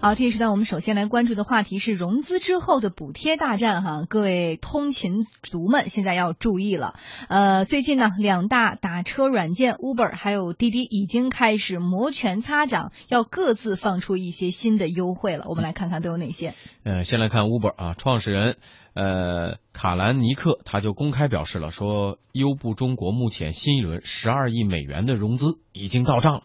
好，这一时段我们首先来关注的话题是融资之后的补贴大战哈，各位通勤族们现在要注意了。呃，最近呢，两大打车软件 Uber 还有滴滴已经开始摩拳擦掌，要各自放出一些新的优惠了。我们来看看都有哪些。呃，先来看 Uber 啊，创始人呃卡兰尼克他就公开表示了，说优步中国目前新一轮十二亿美元的融资已经到账了。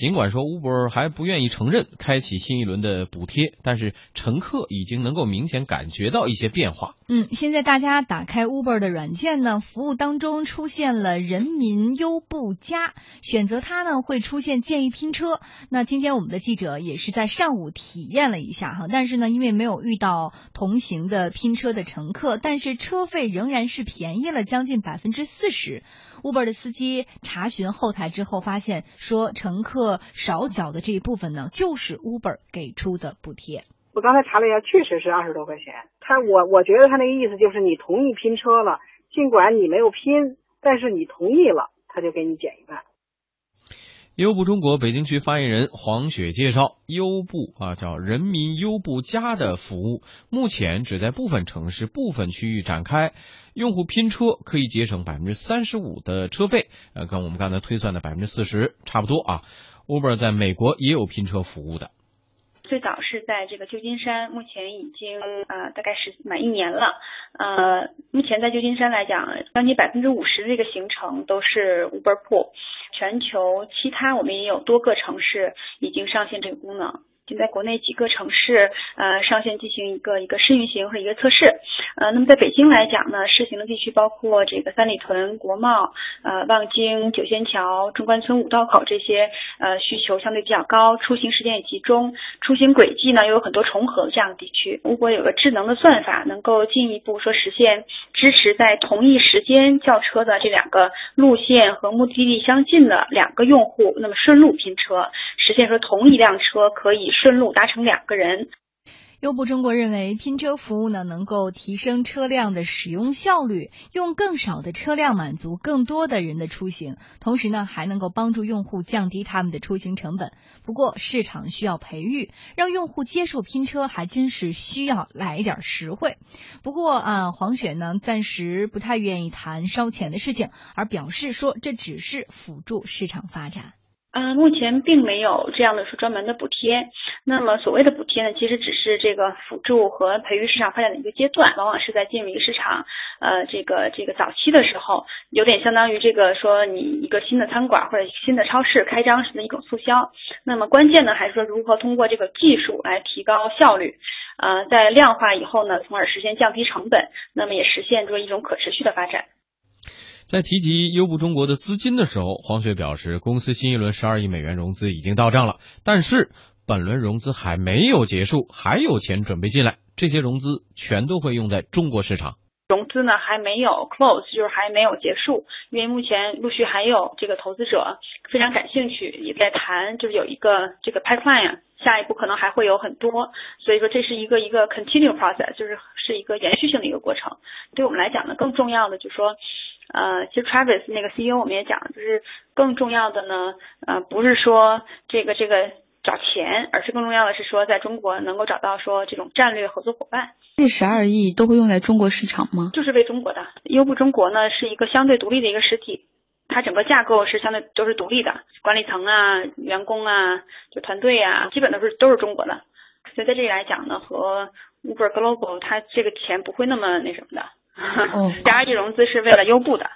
尽管说 Uber 还不愿意承认开启新一轮的补贴，但是乘客已经能够明显感觉到一些变化。嗯，现在大家打开 Uber 的软件呢，服务当中出现了人民优步加，选择它呢会出现建议拼车。那今天我们的记者也是在上午体验了一下哈，但是呢，因为没有遇到同行的拼车的乘客，但是车费仍然是便宜了将近百分之四十。Uber 的司机查询后台之后发现，说乘客。少缴的这一部分呢，就是 Uber 给出的补贴。我刚才查了一下，确实是二十多块钱。他我我觉得他那个意思就是，你同意拼车了，尽管你没有拼，但是你同意了，他就给你减一半。优步中国北京区发言人黄雪介绍，优步啊叫人民优步加的服务，目前只在部分城市、部分区域展开。用户拼车可以节省百分之三十五的车费，呃，跟我们刚才推算的百分之四十差不多啊。Uber 在美国也有拼车服务的，最早是在这个旧金山，目前已经呃大概是满一年了。呃，目前在旧金山来讲，将近百分之五十的这个行程都是 Uber Pool。全球其他我们也有多个城市已经上线这个功能。现在国内几个城市，呃，上线进行一个一个试运行和一个测试，呃，那么在北京来讲呢，试行的地区包括这个三里屯、国贸、呃，望京、九仙桥、中关村五道口这些，呃，需求相对比较高，出行时间也集中，出行轨迹呢又有很多重合这样的地区。如果有个智能的算法，能够进一步说实现支持在同一时间叫车的这两个路线和目的地相近的两个用户，那么顺路拼车，实现说同一辆车可以。顺路搭乘两个人。优步中国认为，拼车服务呢能够提升车辆的使用效率，用更少的车辆满足更多的人的出行，同时呢还能够帮助用户降低他们的出行成本。不过市场需要培育，让用户接受拼车还真是需要来点实惠。不过啊，黄雪呢暂时不太愿意谈烧钱的事情，而表示说这只是辅助市场发展。呃，目前并没有这样的说专门的补贴。那么所谓的补贴呢，其实只是这个辅助和培育市场发展的一个阶段，往往是在进入一个市场，呃，这个这个早期的时候，有点相当于这个说你一个新的餐馆或者新的超市开张时的一种促销。那么关键呢，还是说如何通过这个技术来提高效率，呃，在量化以后呢，从而实现降低成本，那么也实现出一种可持续的发展。在提及优步中国的资金的时候，黄雪表示，公司新一轮十二亿美元融资已经到账了，但是本轮融资还没有结束，还有钱准备进来，这些融资全都会用在中国市场。融资呢还没有 close，就是还没有结束，因为目前陆续还有这个投资者非常感兴趣，也在谈，就是有一个这个 pipeline，下一步可能还会有很多，所以说这是一个一个 continue process，就是是一个延续性的一个过程。对我们来讲呢，更重要的就是说。呃，其实 Travis 那个 CEO 我们也讲，就是更重要的呢，呃，不是说这个这个找钱，而是更重要的是说，在中国能够找到说这种战略合作伙伴。这十二亿都会用在中国市场吗？就是为中国的。优步中国呢是一个相对独立的一个实体，它整个架构是相对都是独立的，管理层啊、员工啊、就团队啊，基本都是都是中国的。所以在这里来讲呢，和 Uber Global 它这个钱不会那么那什么的。哦，十二亿融资是为了优步的。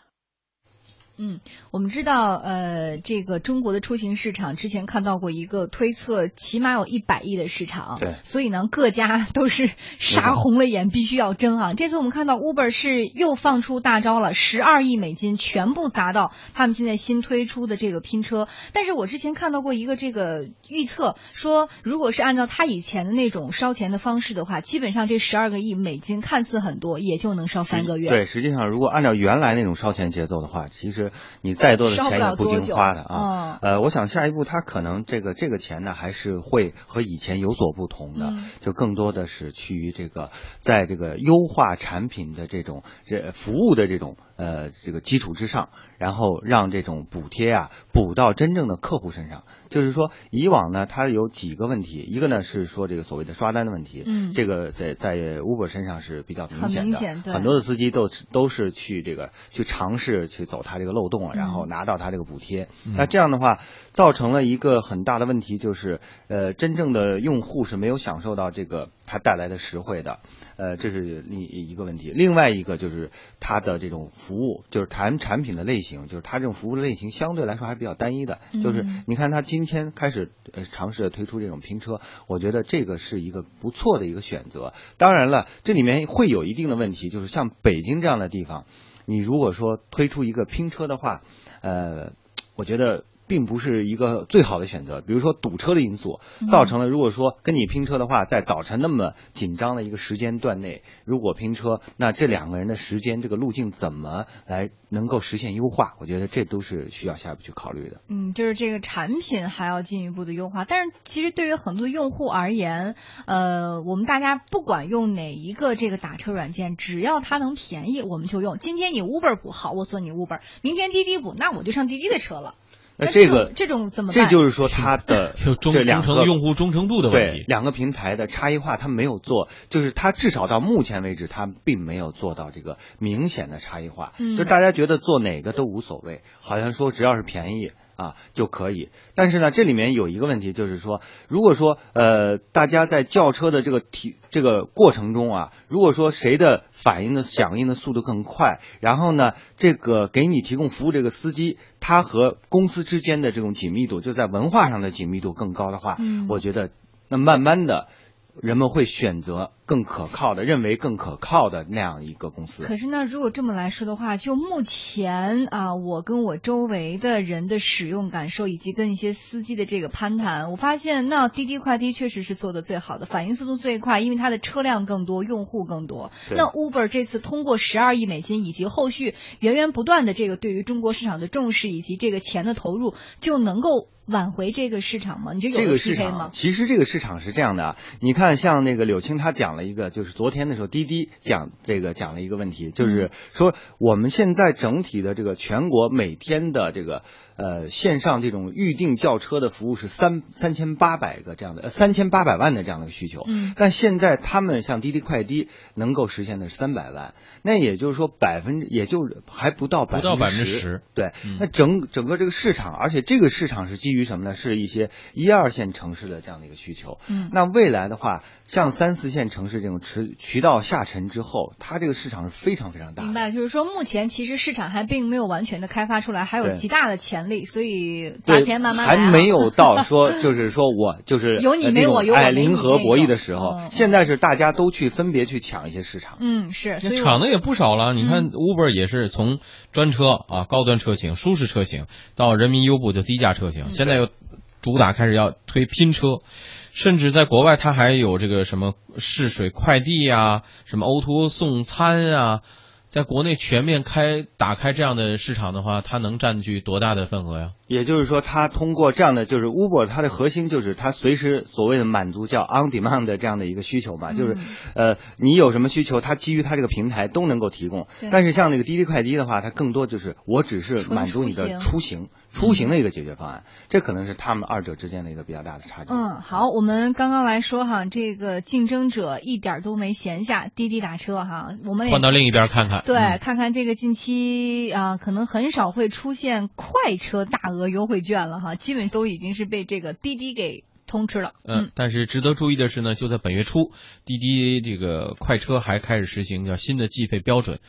嗯，我们知道，呃，这个中国的出行市场之前看到过一个推测，起码有一百亿的市场。对，所以呢，各家都是杀红了眼，必须要争啊。这次我们看到 Uber 是又放出大招了，十二亿美金全部砸到他们现在新推出的这个拼车。但是我之前看到过一个这个预测，说如果是按照他以前的那种烧钱的方式的话，基本上这十二个亿美金看似很多，也就能烧三个月。对，实际上如果按照原来那种烧钱节奏的话，其实。你再多的钱也不经花的啊，呃，我想下一步他可能这个这个钱呢，还是会和以前有所不同的，就更多的是趋于这个，在这个优化产品的这种这服务的这种呃这个基础之上，然后让这种补贴啊补到真正的客户身上。就是说，以往呢，它有几个问题，一个呢是说这个所谓的刷单的问题，嗯，这个在在 Uber 身上是比较明显的，很多的司机都都是去这个去尝试去走它这个漏洞，然后拿到它这个补贴。那这样的话，造成了一个很大的问题，就是呃，真正的用户是没有享受到这个它带来的实惠的。呃，这是另一个问题。另外一个就是它的这种服务，就是谈产品的类型，就是它这种服务类型相对来说还比较单一的。就是你看，它今天开始呃尝试推出这种拼车，我觉得这个是一个不错的一个选择。当然了，这里面会有一定的问题，就是像北京这样的地方，你如果说推出一个拼车的话，呃，我觉得。并不是一个最好的选择，比如说堵车的因素，造成了如果说跟你拼车的话，在早晨那么紧张的一个时间段内，如果拼车，那这两个人的时间这个路径怎么来能够实现优化？我觉得这都是需要下一步去考虑的。嗯，就是这个产品还要进一步的优化，但是其实对于很多用户而言，呃，我们大家不管用哪一个这个打车软件，只要它能便宜，我们就用。今天你 Uber 补好，我做你 Uber；明天滴滴补，那我就上滴滴的车了。那这个这种怎么？这就是说，它的 这两个用户忠诚度的问题，两个平台的差异化，它没有做，就是它至少到目前为止，它并没有做到这个明显的差异化。嗯，就大家觉得做哪个都无所谓，好像说只要是便宜。啊，就可以。但是呢，这里面有一个问题，就是说，如果说呃，大家在叫车的这个提这个过程中啊，如果说谁的反应的响应的速度更快，然后呢，这个给你提供服务这个司机，他和公司之间的这种紧密度，就在文化上的紧密度更高的话，我觉得那慢慢的。人们会选择更可靠的，认为更可靠的那样一个公司。可是呢，如果这么来说的话，就目前啊，我跟我周围的人的使用感受，以及跟一些司机的这个攀谈，我发现那滴滴快滴确实是做的最好的，反应速度最快，因为它的车辆更多，用户更多。那 Uber 这次通过十二亿美金以及后续源源不断的这个对于中国市场的重视以及这个钱的投入，就能够。挽回这个市场吗？你觉得有这个市场其实这个市场是这样的啊，你看像那个柳青他讲讲了一个，就是昨天的时候滴滴讲这个讲了一个问题，就是说我们现在整体的这个全国每天的这个。呃，线上这种预定轿车的服务是三三千八百个这样的，三千八百万的这样的一个需求。嗯，但现在他们像滴滴快滴能够实现的是三百万，那也就是说百分之也就还不到不到百分之十。对，那整整个这个市场，而且这个市场是基于什么呢？是一些一二线城市的这样的一个需求。嗯，那未来的话，像三四线城市这种渠渠道下沉之后，它这个市场是非常非常大。明白，就是说目前其实市场还并没有完全的开发出来，还有极大的潜。力，所以砸钱慢慢还没有到 说，就是说我就是有你没我有哎零和博弈的时候，现在是大家都去分别去抢一些市场。嗯，是，抢的也不少了。你看 Uber 也是从专车啊高端车型、舒适车型到人民优步的低价车型，现在又主打开始要推拼车，甚至在国外它还有这个什么试水快递呀，什么 O2O 送餐啊。在国内全面开打开这样的市场的话，它能占据多大的份额呀？也就是说，它通过这样的，就是 Uber，它的核心就是它随时所谓的满足叫 on demand 的这样的一个需求吧，就是，呃，你有什么需求，它基于它这个平台都能够提供。但是像那个滴滴快滴的话，它更多就是我只是满足你的出行出行的一个解决方案，这可能是他们二者之间的一个比较大的差距。嗯，好，我们刚刚来说哈，这个竞争者一点都没闲下，滴滴打车哈，我们换到另一边看看，对，看看这个近期啊，可能很少会出现快车大。额优惠券了哈，基本都已经是被这个滴滴给通吃了。嗯，但是值得注意的是呢，就在本月初，滴滴这个快车还开始实行叫新的计费标准。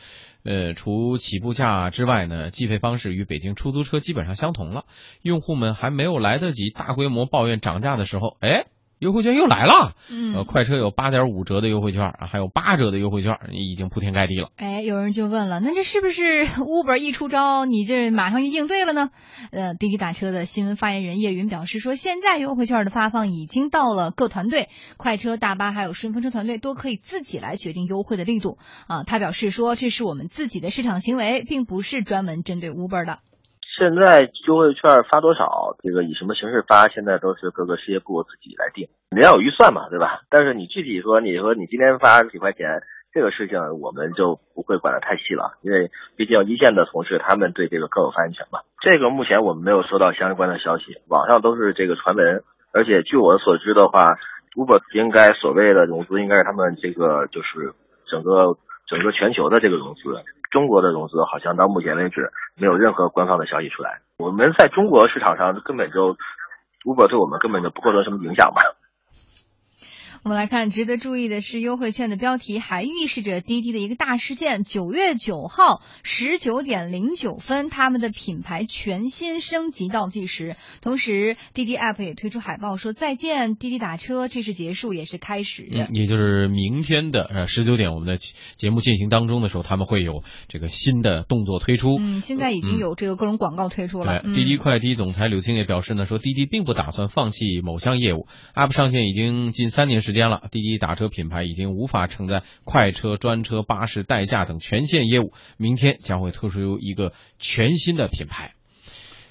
呃，除起步价之外呢，计费方式与北京出租车基本上相同了。用户们还没有来得及大规模抱怨涨价的时候，哎。优惠券又来了，嗯，快车有八点五折的优惠券啊，还有八折的优惠券，已经铺天盖地了。哎，有人就问了，那这是不是 Uber 一出招，你这马上就应对了呢？呃，滴滴打车的新闻发言人叶云表示说，现在优惠券的发放已经到了各团队，快车、大巴还有顺风车团队都可以自己来决定优惠的力度啊。他表示说，这是我们自己的市场行为，并不是专门针对 Uber 的。现在优惠券发多少，这个以什么形式发，现在都是各个事业部自己来定，你要有预算嘛，对吧？但是你具体说，你说你今天发几块钱，这个事情我们就不会管得太细了，因为毕竟一线的同事他们对这个更有发言权嘛。这个目前我们没有收到相关的消息，网上都是这个传闻，而且据我所知的话，Uber 应该所谓的融资应该是他们这个就是整个整个全球的这个融资，中国的融资好像到目前为止没有任何官方的消息出来。我们在中国市场上根本就 Uber 对我们根本就不构成什么影响吧。我们来看，值得注意的是，优惠券的标题还预示着滴滴的一个大事件。九月九号十九点零九分，他们的品牌全新升级倒计时。同时，滴滴 App 也推出海报说：“再见，滴滴打车，这是结束，也是开始。”嗯，也就是明天的呃十九点，我们的节目进行当中的时候，他们会有这个新的动作推出。嗯，现在已经有这个各种广告推出了。对，滴滴快滴总裁柳青也表示呢，说滴滴并不打算放弃某项业务。App 上线已经近三年时间。间了，滴滴打车品牌已经无法承载快车、专车、巴士、代驾等全线业务，明天将会推出一个全新的品牌。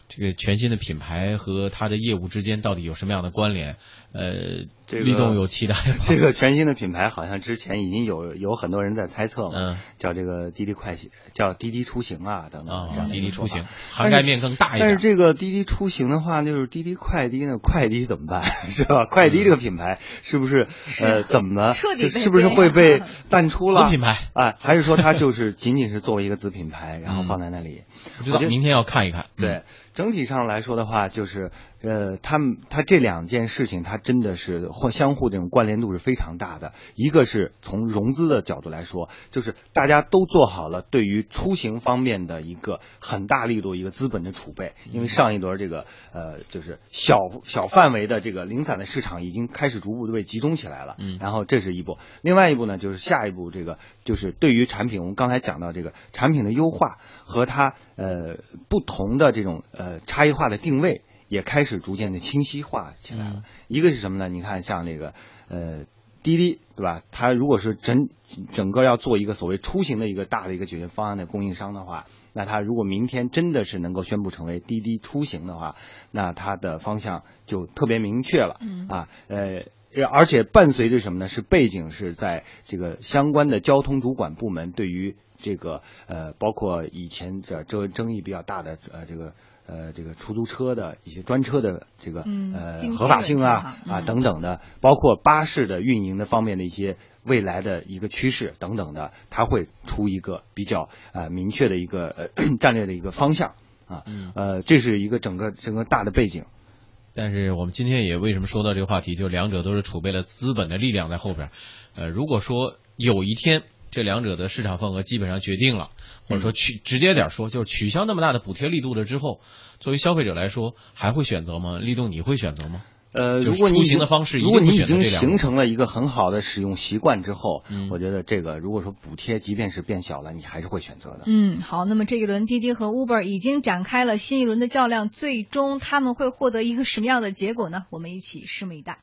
这个全新的品牌和它的业务之间到底有什么样的关联？呃。这个立冬有期待这个全新的品牌好像之前已经有有很多人在猜测嘛，叫这个滴滴快叫滴滴出行啊等等。滴滴出行涵盖面更大一点。但是这个滴滴出行的话，就是滴滴快滴呢？快滴怎么办？是吧？快滴这个品牌是不是呃怎么？彻底是不是会被淡出了？子品牌哎，还是说它就是仅仅是作为一个子品牌，然后放在那里？我觉得明天要看一看。对，整体上来说的话，就是呃，他们他这两件事情，他真的是或相互这种。关联度是非常大的。一个是从融资的角度来说，就是大家都做好了对于出行方面的一个很大力度一个资本的储备。因为上一轮这个呃，就是小小范围的这个零散的市场已经开始逐步的被集中起来了。嗯，然后这是一步。另外一步呢，就是下一步这个就是对于产品，我们刚才讲到这个产品的优化和它呃不同的这种呃差异化的定位也开始逐渐的清晰化起来了。一个是什么呢？你看像这个。呃，滴滴对吧？它如果是整整个要做一个所谓出行的一个大的一个解决方案的供应商的话，那它如果明天真的是能够宣布成为滴滴出行的话，那它的方向就特别明确了。嗯啊，呃，而且伴随着什么呢？是背景是在这个相关的交通主管部门对于这个呃，包括以前这争争议比较大的呃这个。呃，这个出租车的一些专车的这个呃合法性啊啊等等的，包括巴士的运营的方面的一些未来的一个趋势等等的，它会出一个比较呃明确的一个呃 战略的一个方向啊，呃，这是一个整个整个大的背景。但是我们今天也为什么说到这个话题，就两者都是储备了资本的力量在后边。呃，如果说有一天这两者的市场份额基本上决定了。或者说取直接点说，就是取消那么大的补贴力度了之后，作为消费者来说，还会选择吗？立冬你会选择吗？呃，如果你出行的方式，如果你已经形成了一个很好的使用习惯之后，我觉得这个如果说补贴即便是变小了，你还是会选择的。嗯，好，那么这一轮滴滴和 Uber 已经展开了新一轮的较量，最终他们会获得一个什么样的结果呢？我们一起拭目以待。